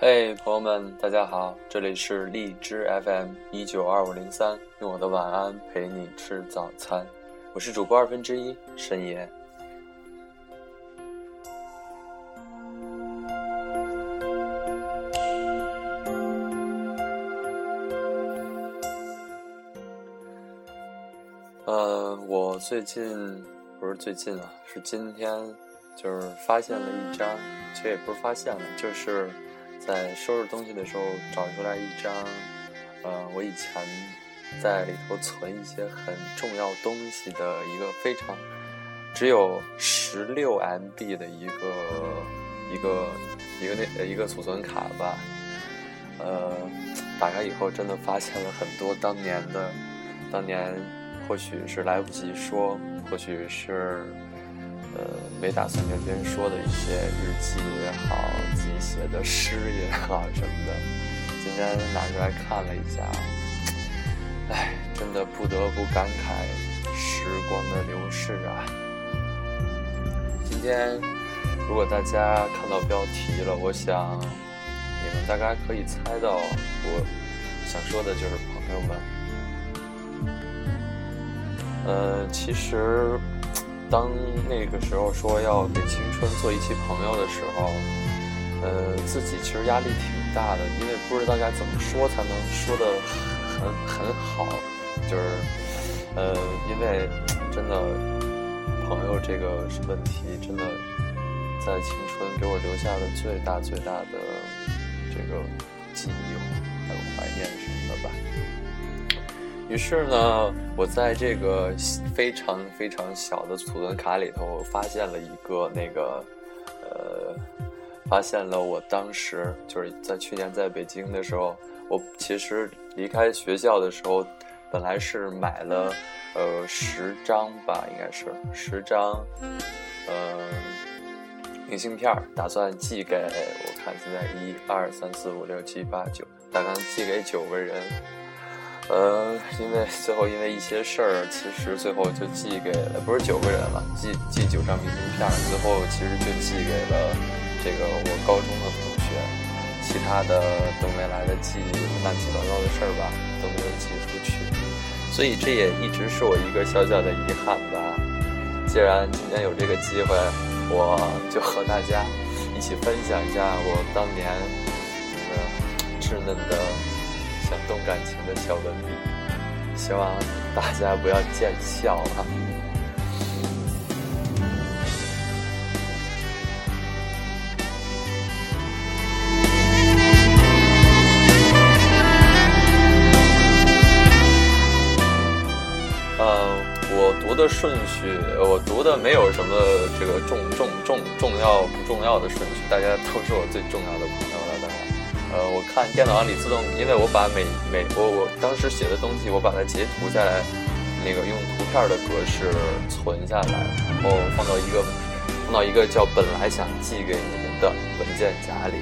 嘿，朋友们，大家好，这里是荔枝 FM 一九二五零三，用我的晚安陪你吃早餐，我是主播二分之一深夜。呃，我最近不是最近啊，是今天，就是发现了一张，其实也不是发现了，就是在收拾东西的时候找出来一张，呃，我以前在里头存一些很重要东西的一个非常只有十六 MB 的一个一个一个那一个储存卡吧，呃，打开以后真的发现了很多当年的当年。或许是来不及说，或许是，呃，没打算跟别人说的一些日记也好，自己写的诗也好什么的，今天拿出来看了一下，哎，真的不得不感慨时光的流逝啊。今天如果大家看到标题了，我想你们大概可以猜到我想说的就是朋友们。呃，其实，当那个时候说要给青春做一期朋友的时候，呃，自己其实压力挺大的，因为不知道该怎么说才能说的很很好，就是，呃，因为真的朋友这个问题，真的在青春给我留下了最大最大的这个记忆，还有怀念什么的吧。于是呢，我在这个非常非常小的储存卡里头，发现了一个那个，呃，发现了我当时就是在去年在北京的时候，我其实离开学校的时候，本来是买了呃十张吧，应该是十张，呃，明信片，打算寄给我看现在一二三四五六七八九，打算寄给九个人。呃，因为最后因为一些事儿，其实最后就寄给了不是九个人了，寄寄九张明信片，最后其实就寄给了这个我高中的同学，其他的都没来得及，乱七八糟的事儿吧都没有寄出去，所以这也一直是我一个小小的遗憾吧。既然今天有这个机会，我就和大家一起分享一下我当年那个稚嫩的。想动感情的小文笔，希望大家不要见笑哈。嗯，我读的顺序，我读的没有什么这个重重重重要不重要的顺序，大家都是我最重要的朋友。呃，我看电脑里自动，因为我把每每我我当时写的东西，我把它截图下来，那个用图片的格式存下来，然后放到一个放到一个叫“本来想寄给你们的”文件夹里，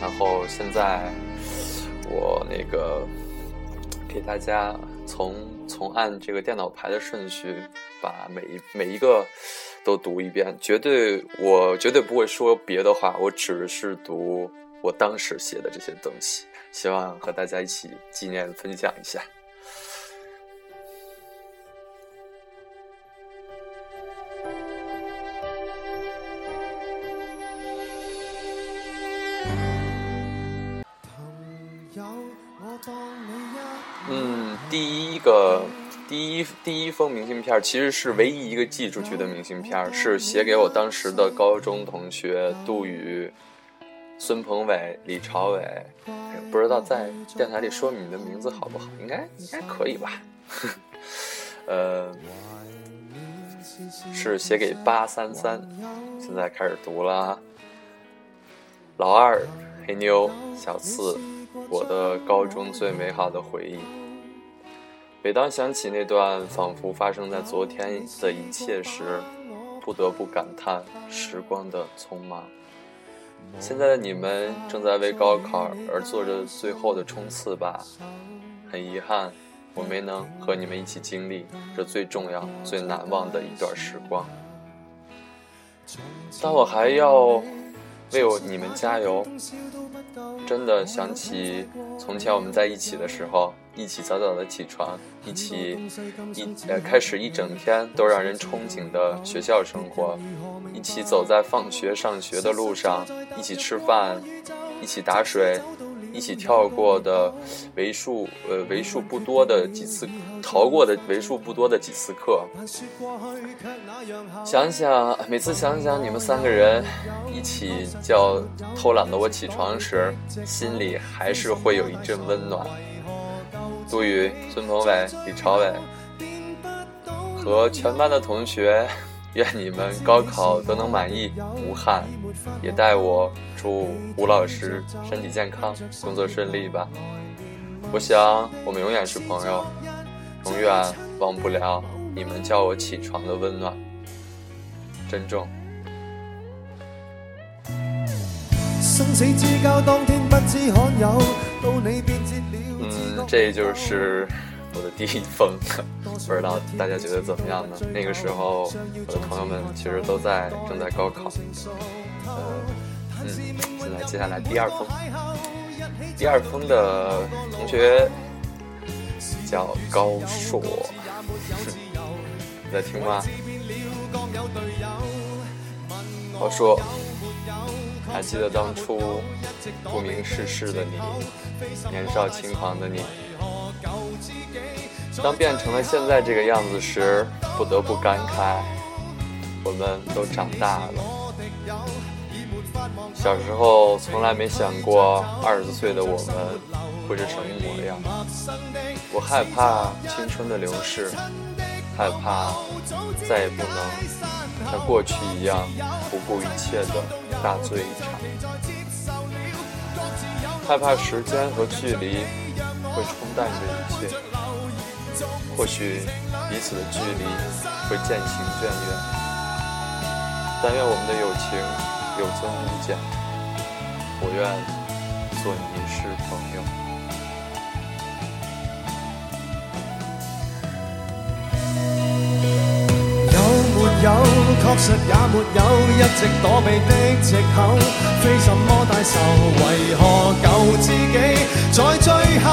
然后现在我那个给大家从从按这个电脑排的顺序，把每一每一个都读一遍，绝对我绝对不会说别的话，我只是读。我当时写的这些东西，希望和大家一起纪念分享一下。嗯，第一个，第一第一封明信片，其实是唯一一个寄出去的明信片，是写给我当时的高中同学杜宇。孙鹏伟、李朝伟，不知道在电台里说你的名字好不好？应该应该可以吧？呃，是写给八三三，现在开始读了。老二、黑妞、小四，我的高中最美好的回忆。每当想起那段仿佛发生在昨天的一切时，不得不感叹时光的匆忙。现在的你们正在为高考而做着最后的冲刺吧？很遗憾，我没能和你们一起经历这最重要、最难忘的一段时光。但我还要为我你们加油。真的想起从前我们在一起的时候，一起早早的起床，一起一呃开始一整天都让人憧憬的学校生活，一起走在放学上学的路上，一起吃饭，一起打水。一起跳过的为数呃为数不多的几次，逃过的为数不多的几次课。想想每次想想你们三个人一起叫偷懒的我起床时，心里还是会有一阵温暖。杜宇、孙鹏伟、李朝伟和全班的同学。愿你们高考都能满意无憾，也代我祝吴老师身体健康，工作顺利吧。我想我们永远是朋友，永远忘不了你们叫我起床的温暖。珍重。嗯，这就是。我的第一封，不知道大家觉得怎么样呢？那个时候，我的朋友们其实都在正在高考。呃，嗯，现在接下来第二封，第二封的同学叫高硕，你在听吗？高硕，还记得当初不明世事的你，年少轻狂的你。当变成了现在这个样子时，不得不感慨，我们都长大了。小时候从来没想过二十岁的我们会是什么模样。我害怕青春的流逝，害怕再也不能像过去一样不顾一切的大醉一场，害怕时间和距离会冲淡这一切。或许彼此的距离会渐行渐远，但愿我们的友情有增无减。我愿做你一世朋友。有没有？确实也没有，一直躲避的借口，非什么大仇。为何旧知己在最后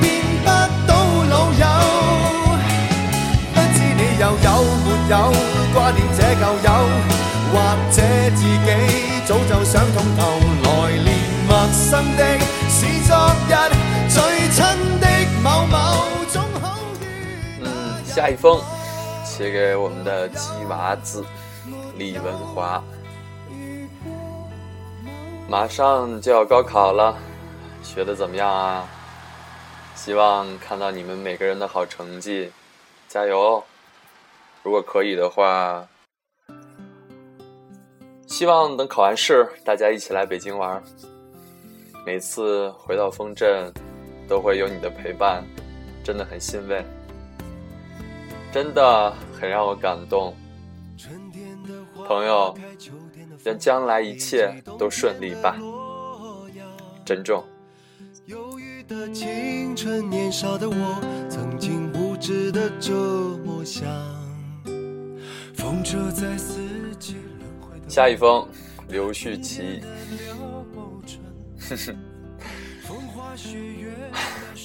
变不到老友？不知你又有没有挂念这旧友，或者自己早就想通透，来年陌生的是昨日最亲的某某，总好。嗯，下一封写给我们的鸡娃子李文华，马上就要高考了，学的怎么样啊？希望看到你们每个人的好成绩，加油哦！如果可以的话，希望等考完试，大家一起来北京玩。每次回到丰镇，都会有你的陪伴，真的很欣慰，真的很让我感动。朋友，愿将来一切都顺利吧。珍重。风车在四季下一封，刘旭奇。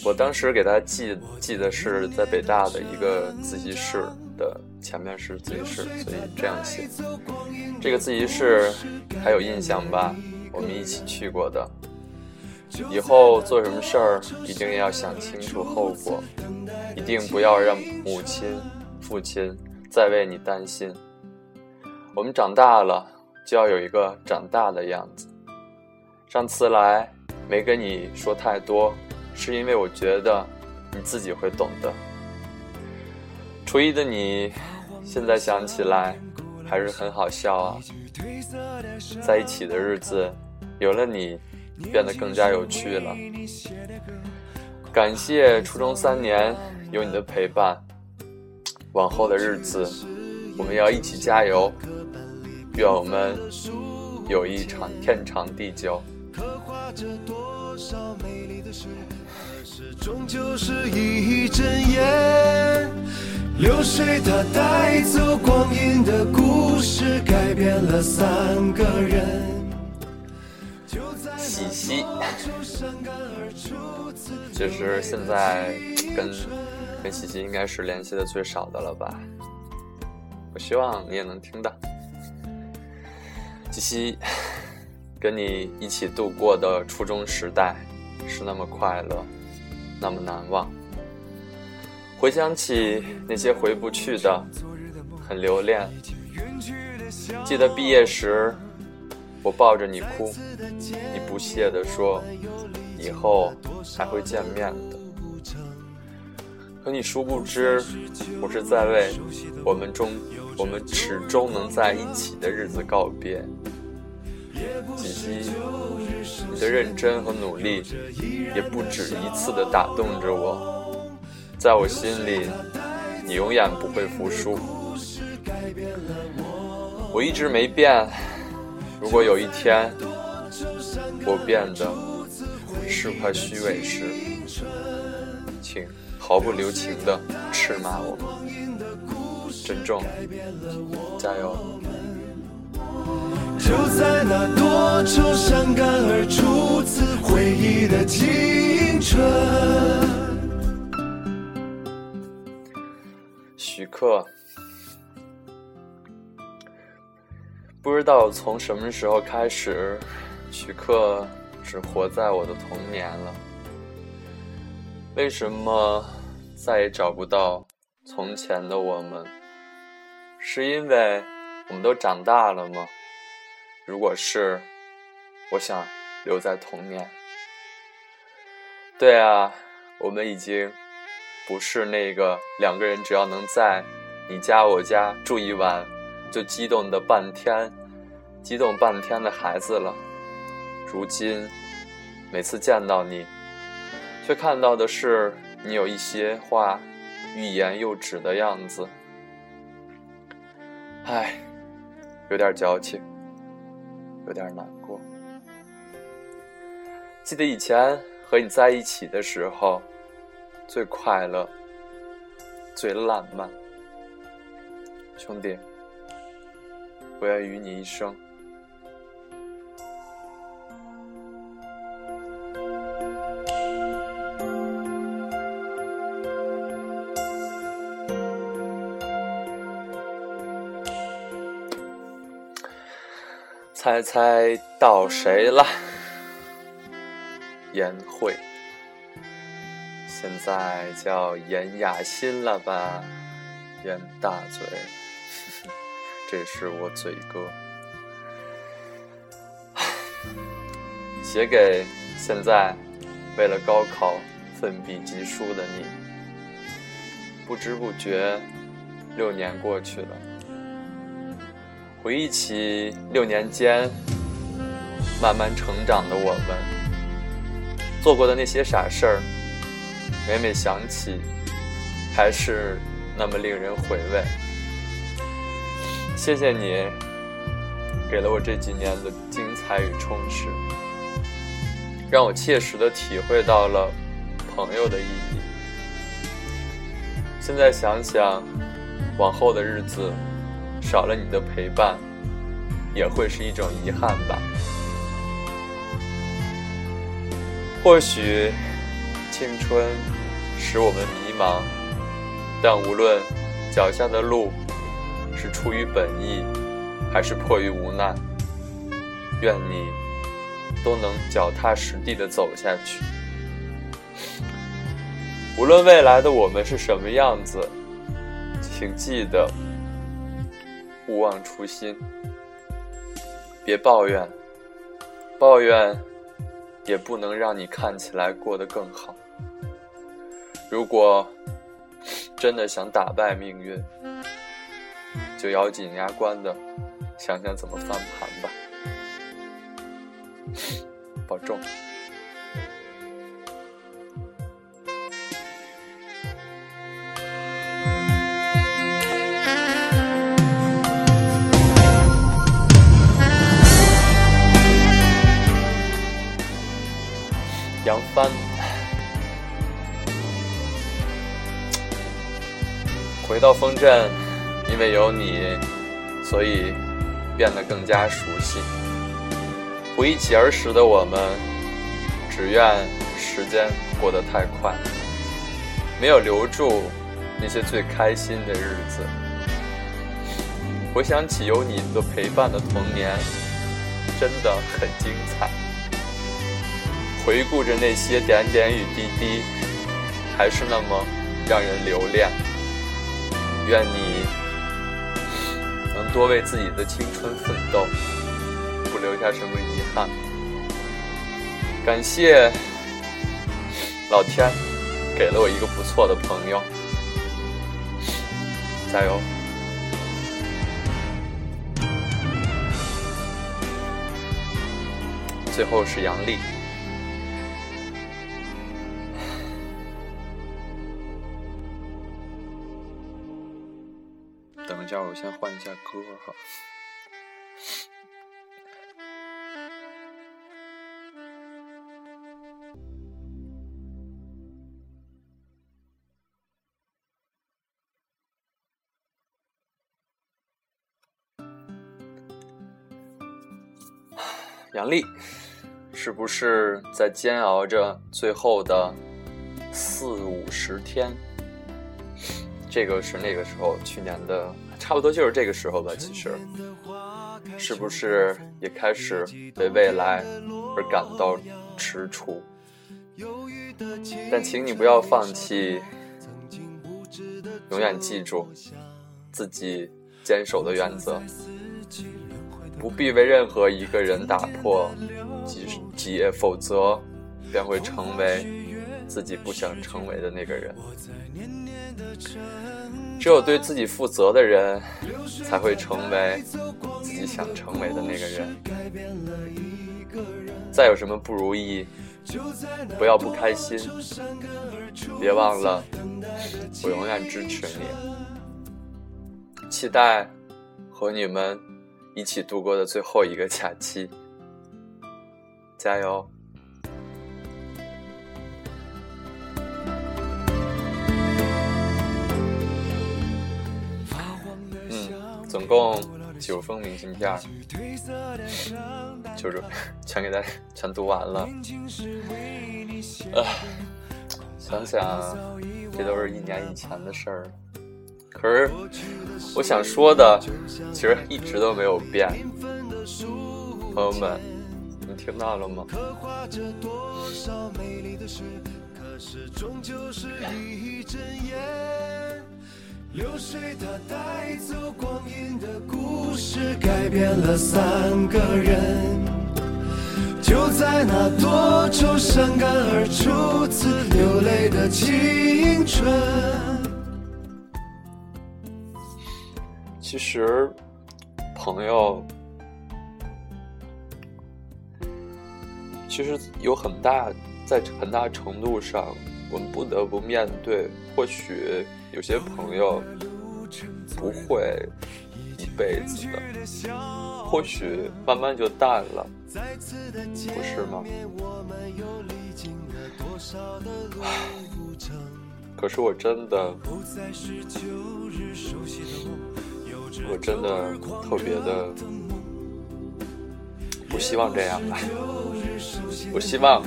我当时给他寄寄的是在北大的一个自习室的，前面是自习室，所以这样写。这个自习室还有印象吧？我们一起去过的。以后做什么事儿一定要想清楚后果，一定不要让母亲、父亲再为你担心。我们长大了，就要有一个长大的样子。上次来没跟你说太多，是因为我觉得你自己会懂的。初一的你，现在想起来还是很好笑啊。在一起的日子，有了你，变得更加有趣了。感谢初中三年有你的陪伴，往后的日子，我们要一起加油。愿我们有一场天长地久。流水它带走光阴的故事，改变了三个人。喜西，其实现在跟跟喜西应该是联系的最少的了吧？我希望你也能听到。喜西，跟你一起度过的初中时代是那么快乐，那么难忘。回想起那些回不去的，很留恋。记得毕业时。我抱着你哭，你不屑地说：“以后还会见面的。”可你殊不知，我是在为我们中我们始终能在一起的日子告别。锦溪，你的认真和努力也不止一次的打动着我，在我心里，你永远不会服输。我一直没变。如果有一天我变得是块虚伪时，请毫不留情的斥骂我，珍重，加油！就在那多愁善感而初次回忆的青春。徐克。不知道从什么时候开始，徐克只活在我的童年了。为什么再也找不到从前的我们？是因为我们都长大了吗？如果是，我想留在童年。对啊，我们已经不是那个两个人只要能在你家我家住一晚。就激动的半天，激动半天的孩子了。如今，每次见到你，却看到的是你有一些话欲言又止的样子。唉，有点矫情，有点难过。记得以前和你在一起的时候，最快乐，最浪漫，兄弟。我愿与你一生。猜猜到谁了？颜慧，现在叫颜雅欣了吧？颜大嘴。这是我嘴哥，写给现在为了高考奋笔疾书的你。不知不觉，六年过去了。回忆起六年间慢慢成长的我们，做过的那些傻事儿，每每想起，还是那么令人回味。谢谢你，给了我这几年的精彩与充实，让我切实的体会到了朋友的意义。现在想想，往后的日子少了你的陪伴，也会是一种遗憾吧。或许青春使我们迷茫，但无论脚下的路。是出于本意，还是迫于无奈？愿你都能脚踏实地的走下去。无论未来的我们是什么样子，请记得勿忘初心，别抱怨，抱怨也不能让你看起来过得更好。如果真的想打败命运，就咬紧牙关的想想怎么翻盘吧，保重。回到丰镇。因为有你，所以变得更加熟悉。回忆起儿时的我们，只愿时间过得太快，没有留住那些最开心的日子。回想起有你的陪伴的童年，真的很精彩。回顾着那些点点与滴滴，还是那么让人留恋。愿你能多为自己的青春奋斗，不留下什么遗憾。感谢老天给了我一个不错的朋友，加油！最后是杨丽。一下，我先换一下歌哈。杨丽，是不是在煎熬着最后的四五十天？这个是那个时候，去年的差不多就是这个时候吧。其实，是不是也开始为未来而感到踟蹰？但请你不要放弃，永远记住自己坚守的原则，不必为任何一个人打破基基业，否则便会成为自己不想成为的那个人。只有对自己负责的人，才会成为自己想成为的那个人。再有什么不如意，不要不开心，别忘了，我永远支持你。期待和你们一起度过的最后一个假期，加油！总共九封明信片，就是全给大家全读完了。呃，想想这都是一年以前的事儿了。可是我想说的，其实一直都没有变。朋友们，你听到了吗？流水它带走光阴的故事，改变了三个人。就在那多愁善感而初次流泪的青春。其实，朋友，其实有很大，在很大程度上，我们不得不面对，或许。有些朋友不会一辈子的，或许慢慢就淡了，不是吗？可是我真的，我真的特别的不希望这样吧。我希望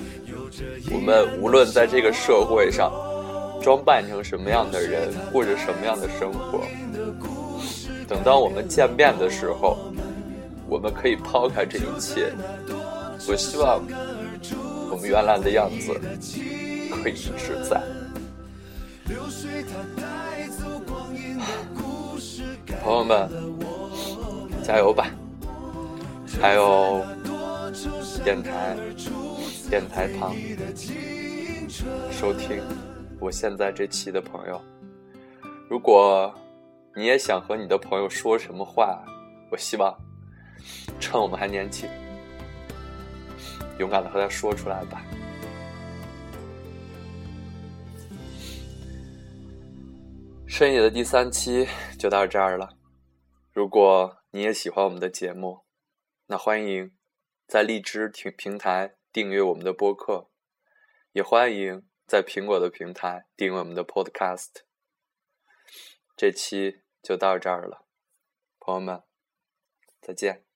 我们无论在这个社会上。装扮成什么样的人，过着什么样的生活？等到我们见面的时候，我们可以抛开这一切。我希望我们原来的样子可以一直在。朋友们，加油吧！还有电台，电台旁收听。我现在这期的朋友，如果你也想和你的朋友说什么话，我希望趁我们还年轻，勇敢的和他说出来吧。深夜的第三期就到这儿了。如果你也喜欢我们的节目，那欢迎在荔枝平平台订阅我们的播客，也欢迎。在苹果的平台订阅我们的 Podcast，这期就到这儿了，朋友们，再见。